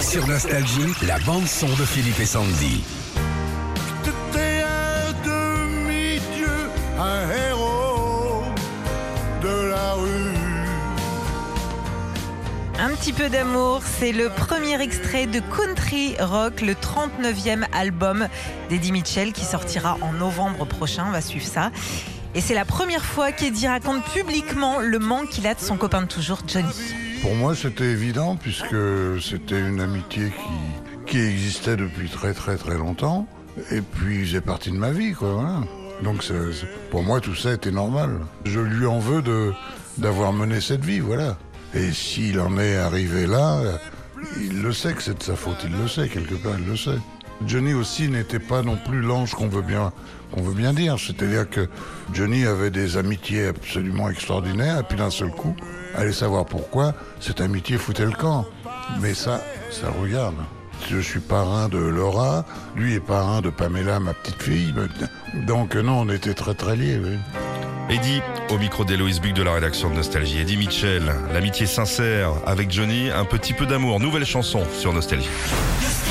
Sur Nostalgie, la bande-son de Philippe et Sandy. T'étais un demi-dieu, un héros de la rue. Un petit peu d'amour, c'est le premier extrait de Country Rock, le 39e album d'Eddie Mitchell qui sortira en novembre prochain. On va suivre ça. Et c'est la première fois qu'Eddie raconte publiquement le manque qu'il a de son copain de toujours, Johnny. Pour moi, c'était évident puisque c'était une amitié qui, existait depuis très très très longtemps. Et puis, faisait partie de ma vie, quoi. Voilà. Donc, pour moi, tout ça était normal. Je lui en veux de d'avoir mené cette vie, voilà. Et s'il en est arrivé là, il le sait que c'est de sa faute. Il le sait quelque part, il le sait. Johnny aussi n'était pas non plus l'ange qu'on veut bien qu'on veut bien dire. C'est-à-dire que Johnny avait des amitiés absolument extraordinaires, et puis d'un seul coup, allez savoir pourquoi, cette amitié foutait le camp. Mais ça, ça regarde. Je suis parrain de Laura, lui est parrain de Pamela, ma petite fille. Donc non, on était très très liés. Oui. Eddie, au micro d'Héloïse Buc de la rédaction de Nostalgie. Eddie Mitchell, l'amitié sincère avec Johnny, un petit peu d'amour. Nouvelle chanson sur Nostalgie.